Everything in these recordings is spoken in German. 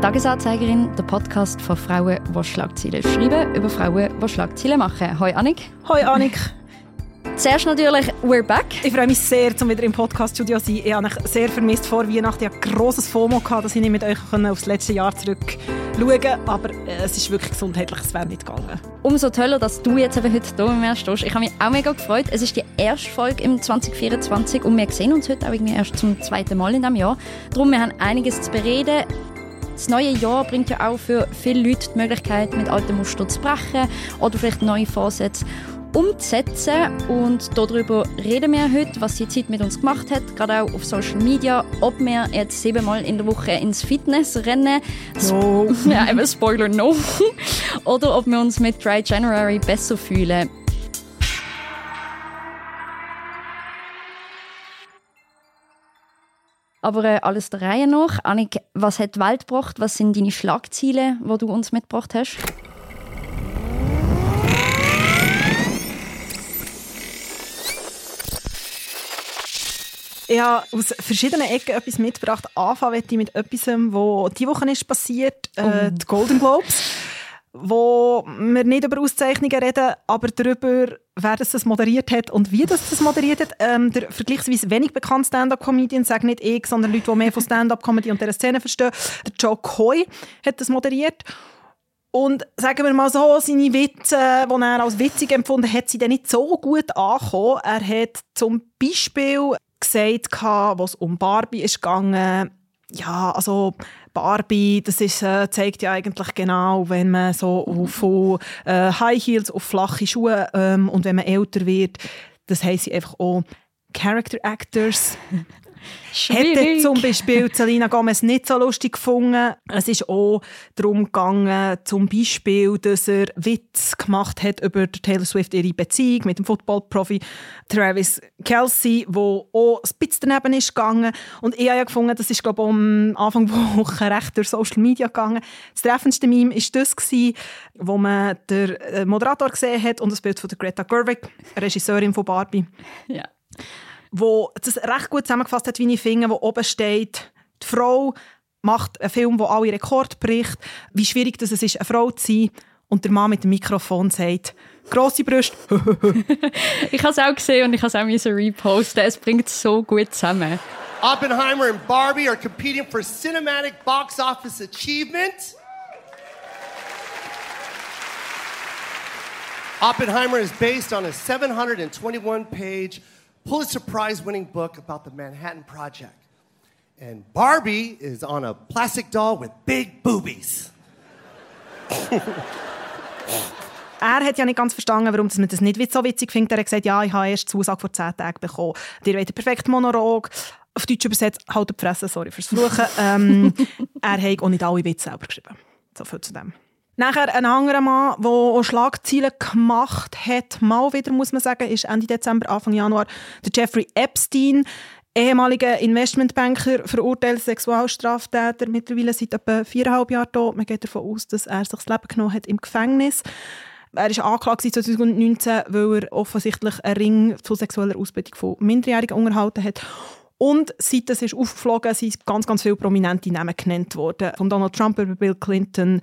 Tagesanzeigerin, der Podcast von Frauen, die Schlagzeilen schreiben, über Frauen, die Schlagzeilen machen. Hoi Annik. Hoi Annik. Zuerst natürlich, we're back. Ich freue mich sehr, um wieder im Podcast-Studio zu sein. Ich habe mich sehr vermisst vor Weihnachten. Ich hatte ein grosses FOMO, gehabt, dass ich nicht mit euch aufs letzte Jahr zurück schauen konnte. Aber äh, es ist wirklich gesundheitlich, es wäre nicht gegangen. Umso toller, dass du jetzt eben heute hier mit mir stehst. Ich habe mich auch mega gefreut. Es ist die erste Folge im 2024 und wir sehen uns heute auch irgendwie erst zum zweiten Mal in diesem Jahr. Darum, wir haben einiges zu bereden. Das neue Jahr bringt ja auch für viele Leute die Möglichkeit, mit alten Mustern zu brechen oder vielleicht neue Vorsätze umzusetzen. Und darüber reden wir heute, was die Zeit mit uns gemacht hat, gerade auch auf Social Media, ob wir jetzt siebenmal in der Woche ins Fitness rennen. No. ja, eben Spoiler no. oder ob wir uns mit Dry January besser fühlen. Aber äh, alles der Reihe nach. Annik, was hat die Welt gebracht? Was sind deine Schlagziele, die du uns mitgebracht hast? Ich habe aus verschiedenen Ecken etwas mitgebracht. Anfangen ich mit etwas, was diese Woche ist passiert, äh, oh. die Golden Globes wo wir nicht über Auszeichnungen reden, aber darüber, wer das moderiert hat und wie das, das moderiert hat. Ähm, der vergleichsweise wenig bekannte Stand-up-Comedian, sage nicht ich, sondern Leute, die mehr von Stand-up-Comedy und dieser Szene verstehen, der Joe Coy hat das moderiert. Und sagen wir mal so, seine Witze, die er als witzig empfunden hat, sind dann nicht so gut angekommen. Er hat zum Beispiel gesagt, was um Barbie ist gegangen, ja, also Barbie, das ist, äh, zeigt ja eigentlich genau, wenn man so von äh, High Heels auf flache Schuhe ähm, und wenn man älter wird, das heisst einfach auch Character Actors Hätte zum Beispiel Selina Gomez nicht so lustig gefunden. Es ist auch darum gegangen, zum Beispiel, dass er Witz gemacht hat über Taylor Swift ihre Beziehung mit dem Footballprofi Travis Kelsey, wo auch ein bisschen daneben ist gegangen. Und ich habe ja gefunden, das ist glaube ich am Anfang der Woche recht durch Social Media gegangen. Das treffendste Meme war das, gewesen, wo man den äh, Moderator gesehen hat und das Bild von der Greta Gerwig, Regisseurin von Barbie. Ja wo das recht gut zusammengefasst hat, wie ich finde, wo oben steht, die Frau macht einen Film, der alle Rekorde bricht, wie schwierig das es ist, eine Frau zu sein. Und der Mann mit dem Mikrofon sagt, grosse Brüste. ich habe es auch gesehen und ich habe es auch reposten. Es bringt so gut zusammen. Oppenheimer and Barbie are competing for cinematic box office achievement. Oppenheimer is based on a 721 page Pulitzer Prize winning book about the Manhattan Project. And Barbie is on a plastic doll with big boobies. er hat ja nicht ganz verstanden, warum man das nicht so witzig findet. Er hat gesagt, ja, ich habe erst Zusage vor zehn Tagen bekommen. Dir wollt einen perfekten Monolog. Auf Deutsch übersetzt, halt die Fresse, sorry fürs Fluchen. ähm, er hat auch nicht alle Witze selber geschrieben. So viel zu dem. Nachher ein anderer Mann, der Schlagzeilen gemacht hat, mal wieder, muss man sagen, ist Ende Dezember, Anfang Januar, der Jeffrey Epstein, ehemaliger Investmentbanker, verurteilter Sexualstraftäter, mittlerweile seit etwa viereinhalb Jahren tot. Man geht davon aus, dass er sich das Leben genommen hat im Gefängnis. Er ist angeklagt 2019, weil er offensichtlich einen Ring zu sexueller Ausbeutung von Minderjährigen unterhalten hat. Und seit es ist aufgeflogen, sind ganz, ganz viele prominente Namen genannt worden. Von Donald Trump über Bill Clinton,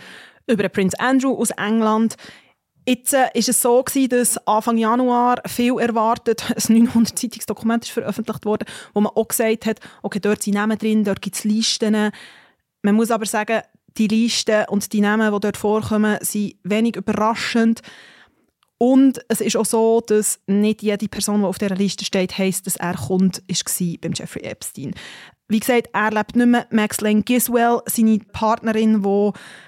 über Prinz Andrew aus England. Jetzt äh, ist es so gewesen, dass Anfang Januar viel erwartet ein 900-seitiges ist veröffentlicht worden, wo man auch gesagt hat, okay, dort sind Namen drin, dort gibt es Listen. Man muss aber sagen, die Listen und die Namen, die dort vorkommen, sind wenig überraschend. Und es ist auch so, dass nicht jede Person, die auf dieser Liste steht, heisst, dass er Kunde war beim Jeffrey Epstein. Wie gesagt, er lebt nicht mehr. Max Lane Giswell, seine Partnerin, die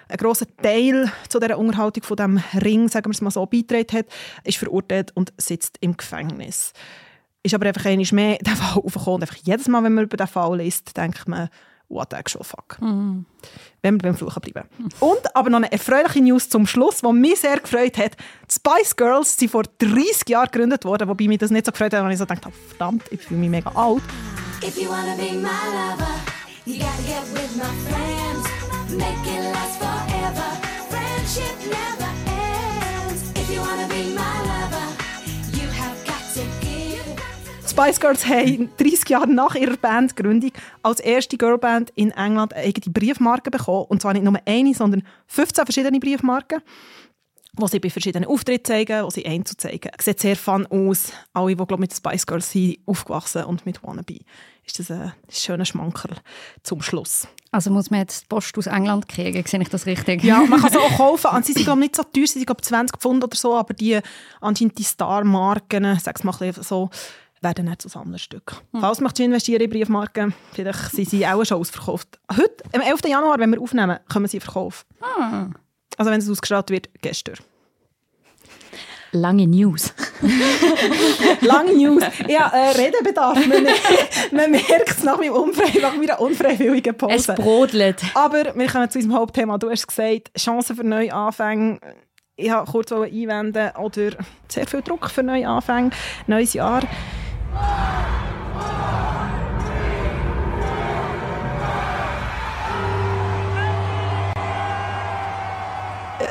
einen grossen Teil zu dieser Unterhaltung von dem Ring, sagen wir es mal so, beigetragen hat, ist verurteilt und sitzt im Gefängnis. Ist aber einfach einmal mehr der Fall aufgekommen. Einfach jedes Mal, wenn man über den Fall liest, denkt man, what the actual fuck. Mhm. Wenn wir beim Fluchen bleiben. Und aber noch eine erfreuliche News zum Schluss, die mich sehr gefreut hat. Die Spice Girls sind vor 30 Jahren gegründet worden, wobei mich das nicht so gefreut hat, weil ich so gedacht habe, verdammt, ich fühle mich mega alt. If you wanna be my lover, you gotta get with my friends. Make it last forever. Friendship never ends. If you wanna be my lover, you have got to give. Spice Girls haben 30 Jahre nach ihrer Bandgründung als erste Girlband in England eine eigene Briefmarke bekommen. Und zwar nicht nur eine, sondern 15 verschiedene Briefmarken wo sie bei verschiedenen Auftritten zeigen, wo sie einzeln zeigen. Sieht sehr fun aus. Alle, die glaub, mit Spice Girls sind, aufgewachsen und mit Wannabe. Ist das ein schöner Schmankerl zum Schluss. Also muss man jetzt die Post aus England kriegen, sehe ich das richtig? Ja, man kann sie auch kaufen. Und sie sind glaub, nicht so teuer, sie sind glaub, 20 Pfund oder so, aber die anscheinend die Star-Marken, sag's mal so, werden nicht zu Sammlerstück. Hm. Falls möchtest du investieren in Briefmarken, vielleicht sind sie auch schon ausverkauft. Heute, am 11. Januar, wenn wir aufnehmen, können sie verkaufen. Ah. Also wenn es ausgestrahlt wird, gestern. Lange News. Lange News. Ja, äh, Redebedarf. Man, man merkt es nach, nach meiner unfreiwilligen Pause. Es brodelt. Aber wir kommen zu unserem Hauptthema. Du hast gesagt, Chancen für Neuanfänge. Ich habe kurz einwenden oder sehr viel Druck für Neuanfänge. Neues Jahr.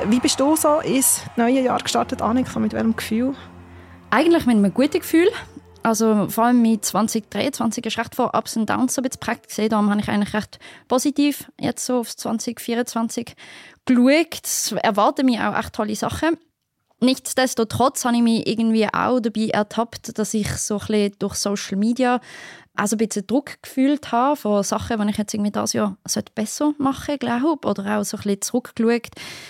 Wie bist du so ins neue Jahr gestartet, Annik? mit welchem Gefühl? Eigentlich mit einem guten Gefühl. Also vor allem mit 2023 ist recht von Ups und Downs so ein bisschen geprägt gesehen. Darum habe ich eigentlich recht positiv jetzt so auf 2024 geschaut. Es erwarten mich auch echt tolle Sachen. Nichtsdestotrotz habe ich mich irgendwie auch dabei ertappt, dass ich so ein bisschen durch Social Media also ein bisschen Druck gefühlt habe von Sachen, die ich jetzt irgendwie das Jahr besser machen glaube Oder auch so ein bisschen zurückgeschaut,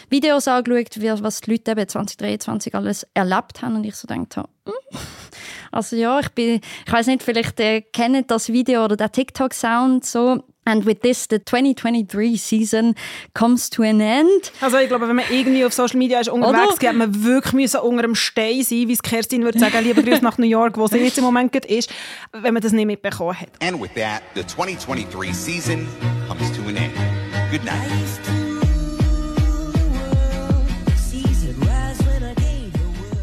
Videos angeschaut, was die Leute eben 2023 alles erlebt haben und ich so gedacht habe. also ja, ich bin, ich weiß nicht, vielleicht äh, kennt das Video oder der TikTok-Sound so, And with this, the 2023 season comes to an end. Also ich glaube, wenn man irgendwie auf Social Media ist unterwegs, geht man wirklich müssen unter dem Stein sein, wie es Kerstin würde sagen, lieber Grüße nach New York, wo sie jetzt im Moment ist, wenn man das nicht mitbekommen hat. And with that, the 2023 season comes to an end. Good night.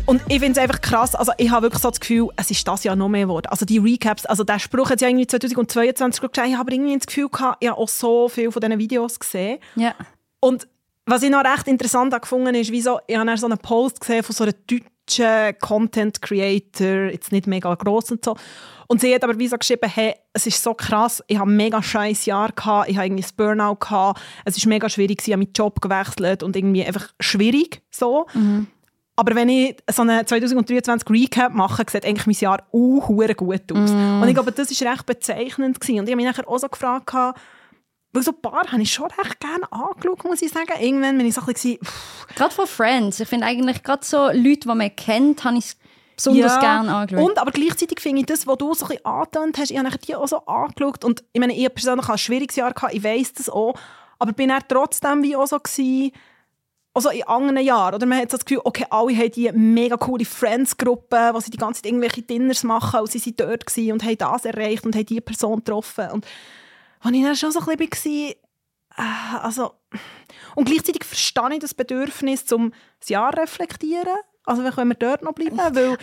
Und ich finde es einfach krass, also ich habe wirklich so das Gefühl, es ist das Jahr noch mehr geworden. Also die Recaps, also der Spruch hat ja irgendwie 2022 gesagt, ich habe irgendwie das Gefühl gehabt, ich habe auch so viele von diesen Videos gesehen. Ja. Und was ich noch recht interessant gefunden ist, wieso, ich habe so einen Post gesehen von so einer deutschen Content Creator, jetzt nicht mega gross und so. Und sie hat aber wie so geschrieben, hey, es ist so krass, ich habe ein mega scheiß Jahr gehabt, ich habe irgendwie ein Burnout gehabt, es ist mega schwierig, ich habe meinen Job gewechselt und irgendwie einfach schwierig so. Mhm. Aber wenn ich so eine 2023 Recap mache, sieht eigentlich mein Jahr auch gut aus. Mm. Und ich glaube, das war recht bezeichnend. Gewesen. Und ich habe mich nachher auch so gefragt, weil so ein paar habe ich schon recht gerne angeschaut, muss ich sagen. Irgendwann bin ich so ein bisschen... Gerade von Friends. Ich finde eigentlich gerade so Leute, die man kennt, habe ich besonders ja, gerne angeschaut. Und aber gleichzeitig finde ich das, was du so ein bisschen angetönt hast, ich habe die auch so angeschaut. Und ich meine, ich persönlich hatte ein schwieriges Jahr, gehabt, ich weiss das auch. Aber bin dann trotzdem wie auch so gewesen, also in anderen Jahren. Oder man hat so das Gefühl, okay, alle haben die mega coole Friends-Gruppe, wo sie die ganze Zeit irgendwelche Dinners machen und sie waren dort und haben das erreicht und haben diese Person getroffen. Und als ich dann schon so ein bisschen war, äh, also... Und gleichzeitig verstehe ich das Bedürfnis, um das Jahr zu reflektieren. Also wenn wir dort noch bleiben, weil...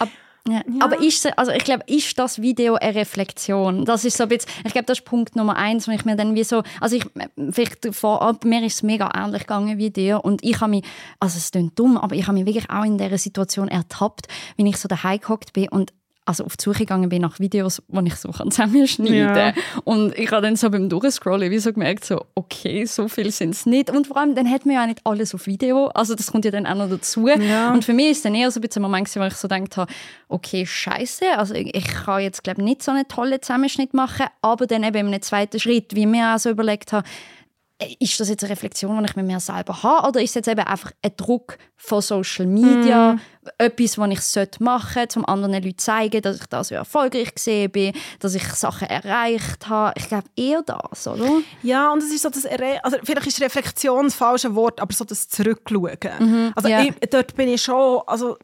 Ja. Ja. Aber ist, also ich glaube, ist das Video eine Reflexion? Das ist so ein bisschen, ich glaube, das ist Punkt Nummer eins, wo ich mir dann wie so, also ich, vielleicht vorab, mir ist es mega ähnlich gegangen wie dir und ich habe mich, also es klingt dumm, aber ich habe mich wirklich auch in dieser Situation ertappt, wenn ich so daheim gehockt bin und also auf die Suche gegangen bin nach Videos, die ich so zusammenschneiden kann. Ja. Und ich habe dann so beim Durchscrollen wie so gemerkt, so, okay, so viel sind es nicht. Und vor allem, dann hat man ja auch nicht alles auf Video. Also das kommt ja dann auch noch dazu. Ja. Und für mich ist dann eher so ein bisschen ein Moment, wo ich so gedacht habe, okay, scheiße, also ich, ich kann jetzt, glaube nicht so einen tollen Zusammenschnitt machen, aber dann eben einem zweiten Schritt, wie mir auch so überlegt habe, ist das jetzt eine Reflexion, die ich mit mir selber habe, oder ist es jetzt eben einfach ein Druck von Social Media, mm. etwas, was ich machen sollte, um anderen Leuten zu zeigen, dass ich da so erfolgreich gesehen bin, dass ich Sachen erreicht habe. Ich glaube eher das, oder? Ja, und es ist so das also vielleicht ist Reflexion das falsche Wort, aber so das Zurückschauen. Mhm, also ja. ich, dort bin ich schon, also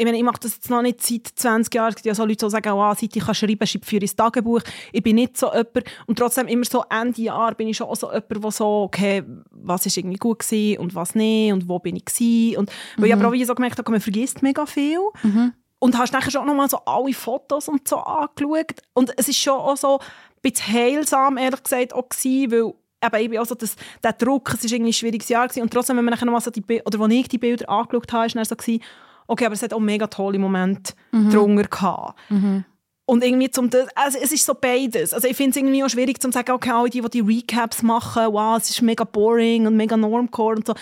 ich meine, ich mache das jetzt noch nicht seit 20 Jahren. Es gibt ja so Leute, die sagen, oh, seit ich kann schreiben schreibe für ins Tagebuch. Ich bin nicht so jemand. Und trotzdem immer so Ende Jahr bin ich schon so jemand, der so, okay, was ist irgendwie gut gewesen und was nicht und wo bin ich gewesen. Und mhm. weil ich aber auch wie so gemerkt habe, man vergisst mega viel. Mhm. Und hast nachher schon nochmal so alle Fotos und so angeschaut. Und es ist schon auch so ein bisschen heilsam, ehrlich gesagt, auch gewesen, weil eben, ich bin also das, der Druck, es war irgendwie ein schwieriges Jahr gewesen. Und trotzdem, wenn man nachher nochmal so die, oder als ich die Bilder angeschaut habe, war es so gewesen, Okay, aber es hat auch mega tolle Momente mhm. drunter gehabt. Mhm. Und irgendwie zum, also es ist so beides. Also ich finde es irgendwie auch schwierig zu sagen, okay, alle die, die die Recaps machen, wow, es ist mega boring und mega normcore und so.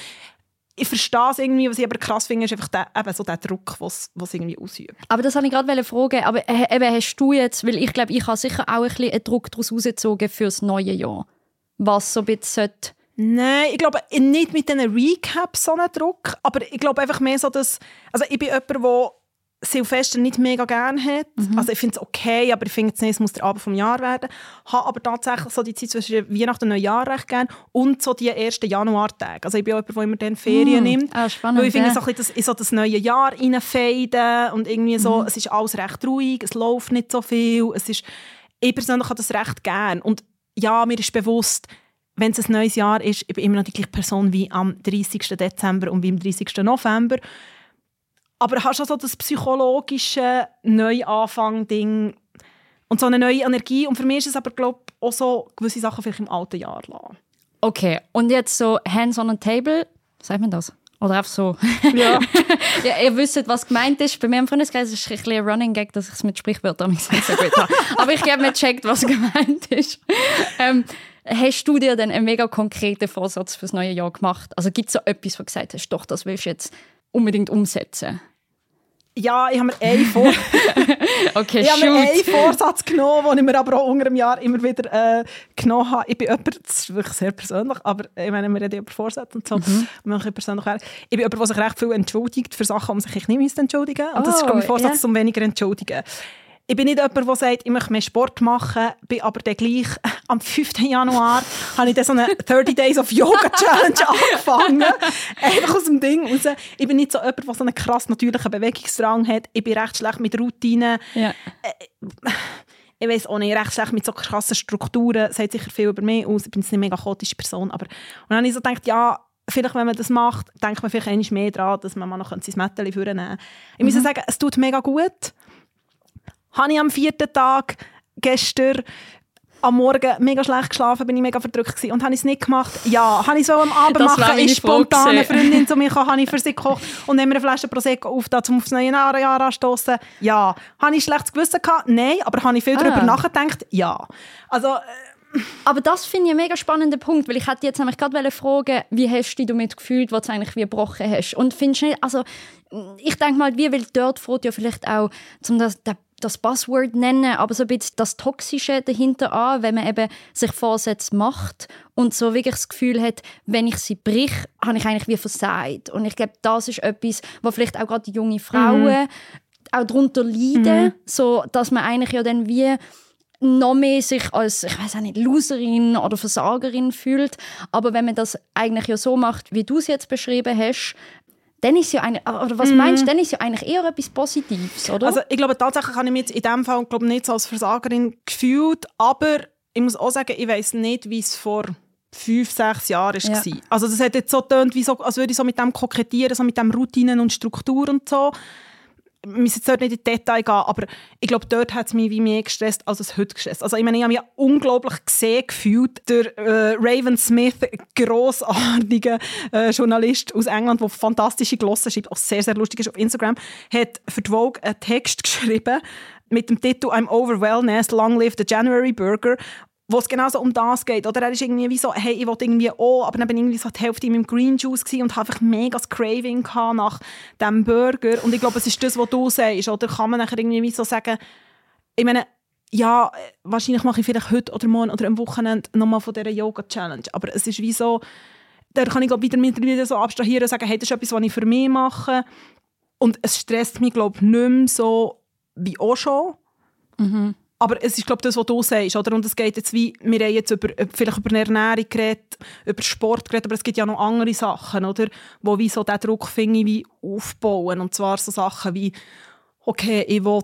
Ich verstehe es irgendwie, was ich aber krass finde, ist einfach der, eben so der Druck, was es irgendwie ausübt. Aber das wollte ich gerade fragen, aber eben hast du jetzt, weil ich glaube, ich habe sicher auch ein bisschen einen Druck daraus rausgezogen für das neue Jahr. Was so ein bisschen Nein, ich glaube nicht mit diesen Recaps so einen Druck, aber ich glaube einfach mehr so, dass, also ich bin jemand, der Silvester nicht mega gerne hat. Mhm. Also ich finde es okay, aber ich finde es nicht, es muss der Abend vom Jahr werden. Habe aber tatsächlich so die Zeit zwischen Weihnachten und Neujahr recht gerne und so die ersten Januartage. Also ich bin auch jemand, der immer dann Ferien mhm. nimmt. Ah, spannend, weil ich finde ja. so ein bisschen das, so das neue Jahr reinfaden und irgendwie so, mhm. es ist alles recht ruhig, es läuft nicht so viel. Es ist, ich persönlich habe das recht gerne. Und ja, mir ist bewusst, wenn es ein neues Jahr ist, ich bin immer noch die gleiche Person wie am 30. Dezember und wie am 30. November. Aber hast du so das psychologische Neuanfang-Ding und so eine neue Energie. Und für mich ist es aber, glaube ich, auch so gewisse Sachen vielleicht im alten Jahr lassen. Okay, und jetzt so Hands on a Table, sagt man das? Oder einfach so. Ja. ja ihr wisst, was gemeint ist. Bei mir im Freundeskreis ist es ein, bisschen ein Running Gag, dass ich es mit Sprichwörtern nicht so gut habe. Aber ich habe mir gecheckt, was gemeint ist. Ähm, hast du dir dann einen mega konkreten Vorsatz fürs neue Jahr gemacht? Also gibt es so etwas, wo du gesagt hast, doch, das willst du jetzt unbedingt umsetzen? Ja, ich habe mir einen, Vor okay, ich habe mir einen Vorsatz genommen, den ich mir aber auch unter dem Jahr immer wieder äh, genommen habe. Ich bin jemand, das ist wirklich sehr persönlich, aber ich meine, wir reden über Vorsätze und so. Mhm. Und persönlich ich bin jemand, der sich recht viel entschuldigt für Sachen, die sich nicht entschuldigen müsste. Und das ist Oh, glaube ich, mein Vorsatz, ja. um weniger entschuldigen. Ich bin nicht jemand, der sagt, ich möchte mehr Sport machen, bin aber dann gleich am 5. Januar habe ich dann so eine 30 Days of Yoga Challenge angefangen. Einfach aus dem Ding raus. Ich bin nicht so jemand, der so einen krass natürlichen Bewegungsdrang hat. Ich bin recht schlecht mit Routinen. Ja. Ich weiß auch nicht, recht schlecht mit so krassen Strukturen. Das sagt sicher viel über mich aus. Ich bin jetzt nicht eine mega chaotische Person. Aber und dann habe ich so gedacht, ja, vielleicht, wenn man das macht, denkt man vielleicht einmal mehr daran, dass man mal noch sein Mätteli vornehmen könnte. Ich muss sagen, es tut mega gut. Habe ich am vierten Tag gestern am Morgen mega schlecht geschlafen, bin ich mega verdrückt gewesen. und habe ich es nicht gemacht. Ja, habe ich es am Abend Das machen, ist spontan eine Freundin zu mir gekommen, habe ich für sie gekocht und haben wir eine Flasche Prosecco aufgetan, um aufs neue Jahr anstoßen. Ja. Habe ich schlechtes Gewissen gehabt? Nein, aber habe ich viel Ah. darüber nachgedacht? Ja. Also, äh, Aber das finde ich einen mega spannenden Punkt, weil ich hätte jetzt nämlich gerade fragen, wie hast du dich damit gefühlt, was du eigentlich wie gebrochen hast? Und findest du nicht, also ich denke mal, wie, weil dort fängt ja vielleicht auch, zum das, das das Buzzword nennen, aber so ein bisschen das Toxische dahinter an, wenn man eben sich Vorsätze macht und so wirklich das Gefühl hat, wenn ich sie brich, habe ich eigentlich wie versagt. Und ich glaube, das ist etwas, wo vielleicht auch gerade die junge Frauen auch darunter leiden, so dass man eigentlich ja dann wie noch mehr sich als, ich weiß auch nicht, Loserin oder Versagerin fühlt. Aber wenn man das eigentlich ja so macht, wie du es jetzt beschrieben hast, dann ist ja eine, oder was meinst du, dann ist ja eigentlich eher etwas Positives, oder? Also ich glaube, tatsächlich habe ich mich jetzt in diesem Fall glaube nicht so als Versagerin gefühlt, aber ich muss auch sagen, ich weiß nicht, wie es vor fünf, sechs Jahren Ja. war. Also das hat jetzt so getönt, wie so, als würde ich so mit dem kokettieren, so mit dem Routinen und Struktur und so. Wir müssen jetzt dort nicht in die Details gehen, aber ich glaube, dort hat es mich wie mehr gestresst, als es heute gestresst. Also ich meine, ich habe mich unglaublich gesehen gefühlt. Der äh, Raven Smith, grossartiger äh, Journalist aus England, der fantastische Glossen schreibt, auch sehr, sehr lustig ist auf Instagram, hat für die Vogue einen Text geschrieben mit dem Titel «I'm over wellness, long live the January Burger», wo es genau so um das geht. Oder er ist irgendwie wie so, hey, ich wollte irgendwie auch, aber dann bin ich irgendwie so die Hälfte in meinem Green Juice und habe einfach mega das Craving nach diesem Burger. Und ich glaube, es ist das, was du sagst. Oder kann man nachher irgendwie wie so sagen, ich meine, ja, wahrscheinlich mache ich vielleicht heute oder morgen oder am Wochenende nochmal von dieser Yoga-Challenge. Aber es ist wie so, da kann ich glaub, wieder mit wieder so abstrahieren und sagen, hey, das ist etwas, was ich für mich mache. Und es stresst mich, glaube ich, nicht mehr so wie auch schon. Aber es ist, glaube ich, das, was du sagst. Oder? Und es geht jetzt wie, wir haben jetzt über, äh, vielleicht über eine Ernährung geredet, über Sport geredet, aber es gibt ja noch andere Sachen, oder? Wo wie so diesen Druck finde ich, wie aufbauen. Und zwar so Sachen wie, okay, ich will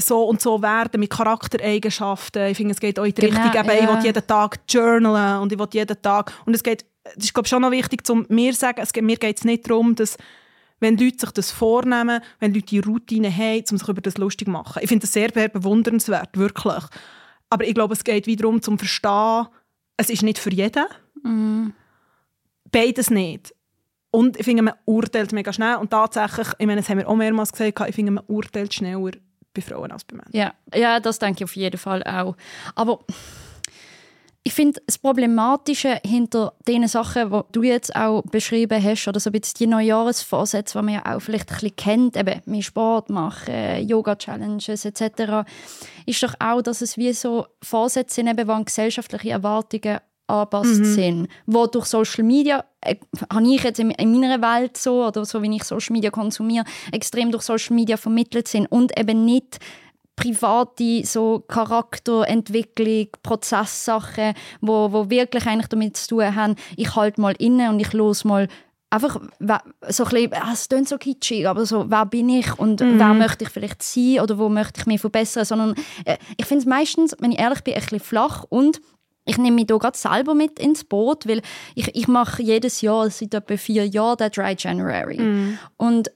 so und so werden mit Charaktereigenschaften. Ich finde, es geht auch in die Genau, Richtung, eben, ich ja. will jeden Tag journalen und ich will jeden Tag, und es geht, das ist, glaube ich, schon noch wichtig, zum mir zu sagen, es geht, mir geht es nicht darum, dass wenn Leute sich das vornehmen, wenn Leute die Routine haben, um sich über das lustig zu machen. Ich finde das sehr, sehr bewundernswert, wirklich. Aber ich glaube, es geht wiederum zum Verstehen, es ist nicht für jeden. Beides nicht. Und ich finde, man urteilt mega schnell. Und tatsächlich, ich meine, das haben wir auch mehrmals gesagt, ich finde, man urteilt schneller bei Frauen als bei Männern. Ja, ja das denke ich auf jeden Fall auch. Aber ich finde, das Problematische hinter den Sachen, die du jetzt auch beschrieben hast, oder so ein bisschen die Neujahresvorsätze, die man ja auch vielleicht ein bisschen kennt, eben mehr Sport machen, Yoga-Challenges etc., ist doch auch, dass es wie so Vorsätze sind, eben, die an gesellschaftliche Erwartungen angepasst mhm. sind, wo durch Social Media, äh, habe ich jetzt in, in, meiner Welt so, oder so wie ich Social Media konsumiere, extrem durch Social Media vermittelt sind und eben nicht private so Charakterentwicklung, Prozesssachen, wo, wo wirklich eigentlich damit zu tun haben, ich halte mal inne und ich los mal einfach so ein bisschen, es klingt so kitschig, aber so, wer bin ich und mhm. wer möchte ich vielleicht sein oder wo möchte ich mich verbessern, sondern äh, ich finde es meistens, wenn ich ehrlich bin, ein bisschen flach und ich nehme mich hier gerade selber mit ins Boot, weil ich, ich mache jedes Jahr, seit etwa vier Jahren, den Dry January. Mm. Und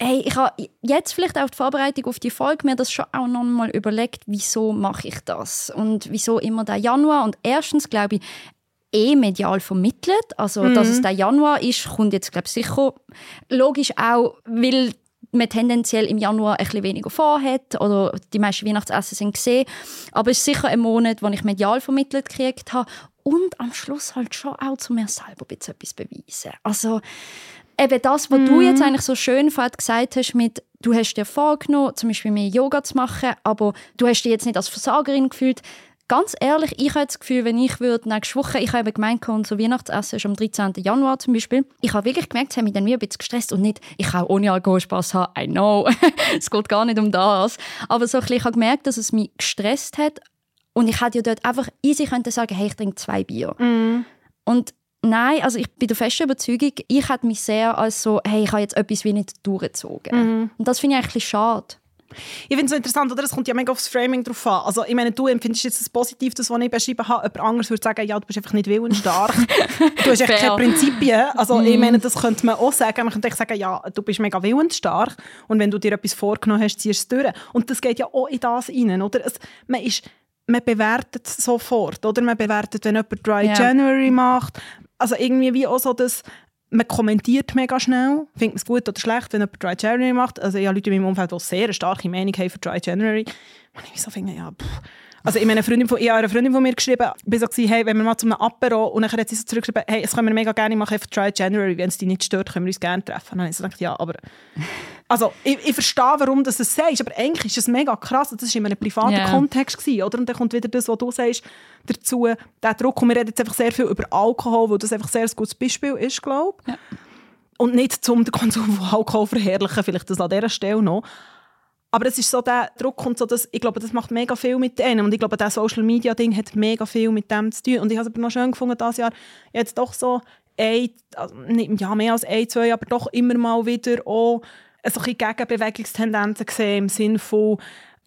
hey, ich habe jetzt vielleicht auch die Vorbereitung auf die Folge. Mir das schon auch noch mal überlegt, wieso mache ich das? Und wieso immer der Januar? Und erstens glaube ich eh medial vermittelt, also mhm. dass es der Januar ist, kommt jetzt glaube ich sicher. Logisch auch, weil man tendenziell im Januar ein bisschen weniger vorhat oder die meisten Weihnachtsessen sind gesehen, aber es ist sicher ein Monat, wo ich medial vermittelt gekriegt habe. Und am Schluss halt schon auch zu mir selber etwas beweisen. Also eben das, was mm. du jetzt mhm. eigentlich so schön vorhin gesagt hast, mit du hast dir vorgenommen, zum Beispiel mehr Yoga zu machen, aber du hast dich jetzt nicht als Versagerin gefühlt. Ganz ehrlich, ich habe das Gefühl, wenn ich würde nächste Woche, ich habe gemeint, unser Weihnachtsessen ist am 13. Januar zum Beispiel, ich habe wirklich gemerkt, es hat mich dann wie ein bisschen gestresst und nicht, ich kann ohne Alkohol Spaß haben, I know, es geht gar nicht um das, aber so ein bisschen, ich habe gemerkt, dass es mich gestresst hat und ich hätte ja dort einfach easy könnte sagen, hey, ich trinke zwei Bier. Mm. Und Nein, also ich bin der festen Überzeugung, ich hätte mich sehr als so, hey, ich habe jetzt etwas wie nicht durchgezogen. Mhm. Und das finde ich eigentlich schade. Ich finde es so interessant, oder? Es kommt ja mega aufs Framing drauf an. Also, ich meine, du empfindest jetzt das Positiv, das, was ich beschrieben habe. Jemand anderes würde sagen, ja, du bist einfach nicht willensstark. du hast echt keine Prinzipien. Also, mm. ich mhm. meine, das könnte man auch sagen. Man könnte sagen, ja, du bist mega willensstark. Und wenn du dir etwas vorgenommen hast, ziehst du es durch. Und das geht ja auch in das rein, oder? Es, man ist man bewertet sofort, oder? Man bewertet, wenn jemand Dry yeah. January macht, also irgendwie wie auch so das, man kommentiert mega schnell, findet man es gut oder schlecht, wenn jemand Dry January macht. Also ich habe Leute in meinem Umfeld, die sehr starke Meinung haben für Dry January. Und ich so finde, ja, pff. Also ich, meine, eine Freundin von, ich habe eine Freundin von mir geschrieben, bin so gewesen, hey, wenn wir mal zu einem Apero und dann hat sie so zurückgeschrieben, hey, das können wir mega gerne machen für Dry January, wenn es dich nicht stört, können wir uns gerne treffen. Und dann habe ich so gedacht, ja, aber also ich, ich verstehe, warum du es sagst, aber eigentlich ist es mega krass. Das war in einem privaten yeah. Kontext, gewesen, oder? Und dann kommt wieder das, was du sagst, dazu, der Druck. Und wir reden jetzt einfach sehr viel über Alkohol, weil das einfach sehr ein gutes Beispiel ist, glaube ich. Ja. Und nicht zum den Konsum von Alkohol verherrlichen, vielleicht das an dieser Stelle noch. Aber es ist so der Druck und so, dass, ich glaube, das macht mega viel mit denen. Und ich glaube, das Social Media Ding hat mega viel mit dem zu tun. Und ich habe es aber noch schön gefunden, dieses Jahr jetzt doch so ein, also nicht, ja, mehr als ein, zwei, aber doch immer mal wieder auch so ein Gegenbewegungstendenzen gesehen im Sinne von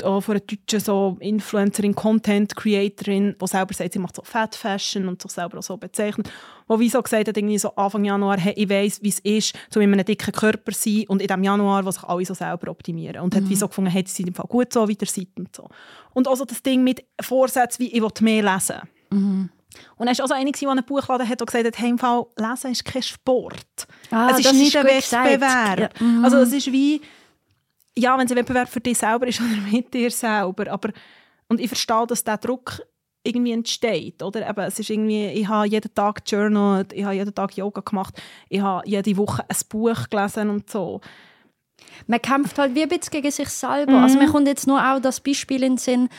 auch von einer deutschen so Influencerin, Content Creatorin, die selber sagt, sie macht so Fat Fashion und sich selber auch so bezeichnet, wo wie so gesagt hat, irgendwie so Anfang Januar, hey, ich weiss, wie es ist, zu einem dicken Körper sein und in diesem Januar, wo sich alle so selber optimieren und mhm. hat wie so gefunden, hey, sie sind im Fall gut so, wie ihr seid und so. Und auch so das Ding mit Vorsätzen wie, ich will mehr lesen. Mhm. Und er war auch so einer, der einen Buchladen hat und gesagt hat, hey, im Fall, Lesen ist kein Sport. Ah, es ist nicht ist ein Wettbewerb. Ja. Mhm. Also es ist wie, ja, wenn es ein Wettbewerb für dich selber ist oder mit dir selber, aber und ich verstehe, dass dieser Druck irgendwie entsteht, oder? Eben, es ist irgendwie, ich habe jeden Tag journaled, ich habe jeden Tag Yoga gemacht, ich habe jede Woche ein Buch gelesen und so. Man kämpft halt wie ein bisschen gegen sich selber. Mhm. Also man kommt jetzt nur auch das Beispiel in den Sinn,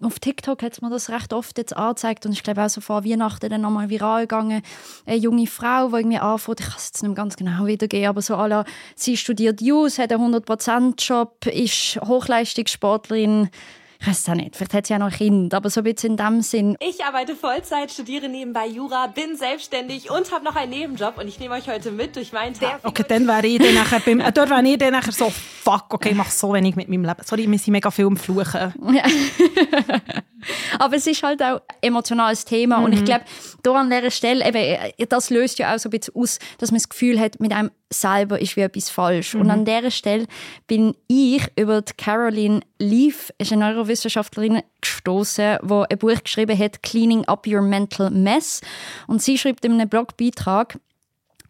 auf TikTok hat man das recht oft jetzt angezeigt und ich glaube auch so vor Weihnachten dann nochmal viral gegangen. Eine junge Frau, die irgendwie anfängt, ich kann es jetzt nicht ganz genau wiedergeben, aber so alle, sie studiert Jus, hat einen 100%-Job, ist Hochleistungssportlerin, ich weiß auch nicht, vielleicht hat sie ja noch ein Kind, aber so ein bisschen in dem Sinn. Ich arbeite Vollzeit, studiere nebenbei Jura, bin selbstständig und habe noch einen Nebenjob und ich nehme euch heute mit durch meinen Tag. Okay, dann wäre ich dann nachher beim, äh, dort wäre ich dann nachher so, fuck, okay, ich mache so wenig mit meinem Leben. Sorry, wir sind mega viel am Fluchen. Ja. aber es ist halt auch ein emotionales Thema mhm. und ich mhm. glaube, da an dieser Stelle, eben, äh, das löst ja auch so ein bisschen aus, dass man das Gefühl hat, mit einem selber ist wie etwas falsch. Mhm. Und an dieser Stelle bin ich über die Caroline Leaf, ist eine Neurowissenschaftlerin, gestoßen, die ein Buch geschrieben hat, Cleaning Up Your Mental Mess. Und sie schreibt in einem Blogbeitrag,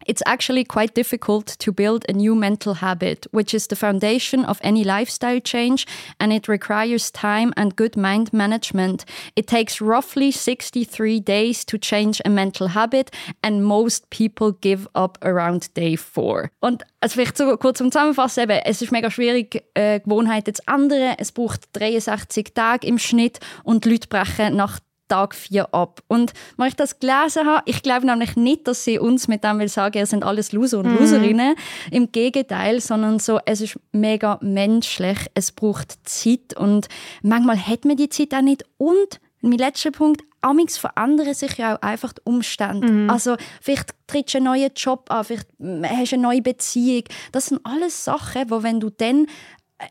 It's actually quite difficult to build a new mental habit, which is the foundation of any lifestyle change, and it requires time and good mind management. It takes roughly 63 days to change a mental habit, and most people give up around day four. Und also vielleicht so kurz zum Zusammenfassen, eben, es ist mega schwierig, äh, Gewohnheiten zu ändern. Es braucht 63 Tage im Schnitt und Leute brechen nach Tag 4 ab. Und wenn ich das gelesen habe, ich glaube nämlich nicht, dass sie uns mit dem will sagen, ihr sind alles Loser und mhm. Loserinnen. Im Gegenteil, sondern so, es ist mega menschlich, es braucht Zeit und manchmal hat man die Zeit auch nicht. Und mein letzter Punkt, Amix verändern sich ja auch einfach die Umstände. Mhm. Also vielleicht trittst du einen neuen Job an, vielleicht hast du eine neue Beziehung. Das sind alles Sachen, wo wenn du dann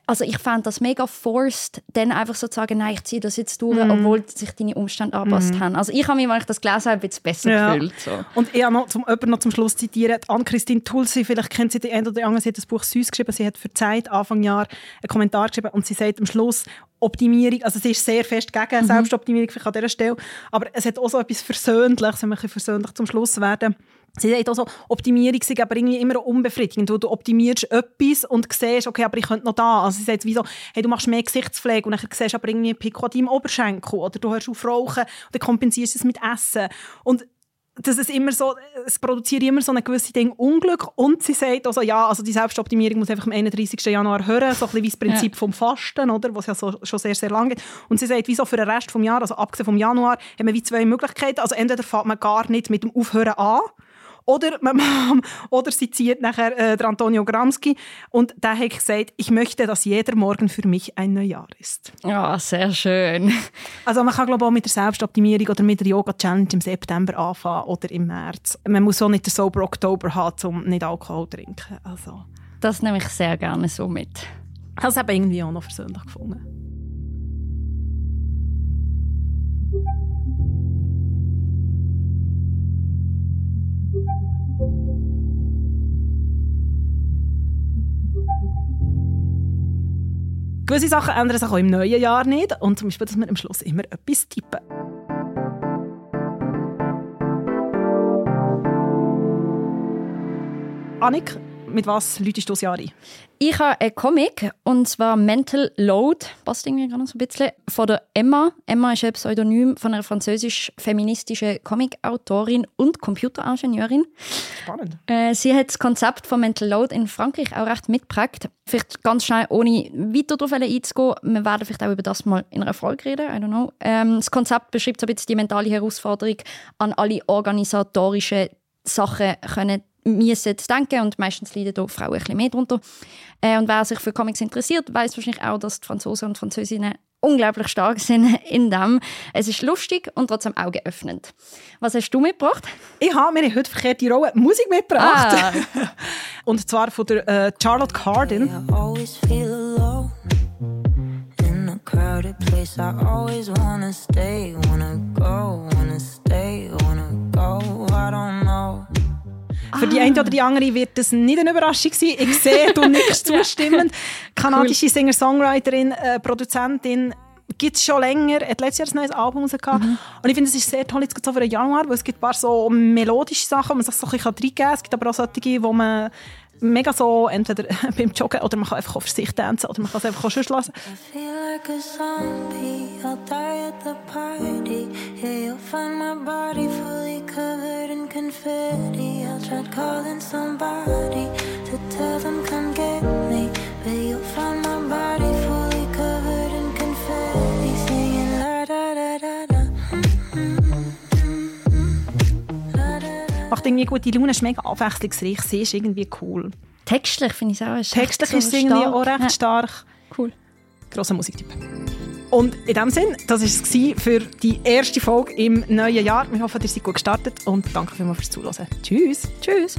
also ich fand das mega forced, dann einfach so zu sagen, nein, ich ziehe das jetzt durch, mm. obwohl sich deine Umstände angepasst mm. haben. Also ich habe mich, wenn ich das gelesen habe, ein bisschen besser ja. gefühlt. So. Und ich noch, zum, noch zum Schluss zitieren, Anne-Christine Tulsi, vielleicht kennt sie die eine oder andere, sie hat das Buch «Süß» geschrieben, sie hat für Zeit, Anfang Jahr, einen Kommentar geschrieben und sie sagt am Schluss, Optimierung, also sie ist sehr fest gegen mhm. Selbstoptimierung an dieser Stelle, aber es hat auch so etwas Versöhnliches, wenn wir versöhnlich zum Schluss werden. Sie sagt auch so, Optimierung ist aber irgendwie immer unbefriedigend, du optimierst etwas und siehst, okay, aber ich könnte noch da. Also sie sagt wie so, hey, du machst mehr Gesichtspflege und dann siehst du aber irgendwie ein Picco an deinem Oberschenkel oder du hörst auf Rauchen und dann kompensierst du es mit Essen. Und das ist immer so, es produziert immer so ein gewisses Ding Unglück und sie sagt also ja, also die Selbstoptimierung muss einfach am 31. Januar hören, so ein bisschen wie das Prinzip ja. vom Fasten, oder, was ja so, schon sehr, sehr lange geht. Und sie sagt, wieso für den Rest des Jahres, also abgesehen vom Januar, haben wir wie zwei Möglichkeiten. Also entweder fängt man gar nicht mit dem Aufhören an, oder, oder sie zieht nachher äh, der Antonio Gramsci und der hat gesagt, ich möchte, dass jeder Morgen für mich ein Neujahr ist. Ja, sehr schön. Also man kann glaube ich auch mit der Selbstoptimierung oder mit der Yoga Challenge im September anfangen oder im März. Man muss auch nicht den Sober Oktober haben, um nicht Alkohol zu trinken. Also. Das nehme ich sehr gerne so mit. Das habe ich irgendwie auch noch versöhnlich gefunden. Gewisse Sachen ändern sich auch im neuen Jahr nicht. Und zum Beispiel, dass wir am Schluss immer etwas tippen. Annik, mit was läutest du das Jahr ein? Ich habe einen Comic, und zwar Mental Load, passt irgendwie gerade so ein bisschen, von der Emma. Emma ist ein Pseudonym von einer französisch-feministischen Comic-Autorin und Computeringenieurin. Spannend. Äh, sie hat das Konzept von Mental Load in Frankreich auch recht mitgeprägt. Vielleicht ganz schnell, ohne weiter darauf einzugehen, wir werden vielleicht auch über das mal in einer Folge reden, I don't know. Ähm, das Konzept beschreibt so ein bisschen die mentale Herausforderung an alle organisatorischen Sachen können müssen denken und meistens leiden da Frauen ein bisschen mehr darunter. Äh, und wer sich für Comics interessiert, weiß wahrscheinlich auch, dass die Franzosen und Französinnen unglaublich stark sind in dem. Es ist lustig und trotzdem augenöffnend. Was hast du mitgebracht? Ich habe mir heute verkehrte Rolle Musik mitgebracht. Ah. und zwar von der äh, Charlotte Cardin. crowded place I always wanna stay, wanna go, wanna stay, wanna go, I don't für die eine oder die andere wird das nicht eine Überraschung sein. Ich sehe, du nickst zustimmend. Kanadische Singer-Songwriterin, äh, Produzentin, gibt es schon länger, hat letztes Jahr ein neues Album rausgehabt. Mhm. Und ich finde, es ist sehr toll, jetzt so für den Januar, weil es gibt ein paar so melodische Sachen, wo man sich so ein bisschen reingeben kann. Es gibt aber auch solche, wo man mega so entweder beim Joggen oder man kann einfach auch für sich tanzen oder man kann es einfach auch schon lassen. I feel like a zombie, I'll die at the party. Yeah, tried calling somebody to tell them come get me, but you'll find my body fully covered in confetti, singing la da da da da. Macht irgendwie gute Laune, ist mega abwechslungsreich, sie ist irgendwie cool. Textlich finde ich es auch. Textlich ist es irgendwie stark. auch recht ja. stark. Cool. Grosser Musiktyp. Und in diesem Sinn, das war es für die erste Folge im neuen Jahr. Wir hoffen, ihr seid gut gestartet und danke vielmals fürs Zuhören. Tschüss. Tschüss.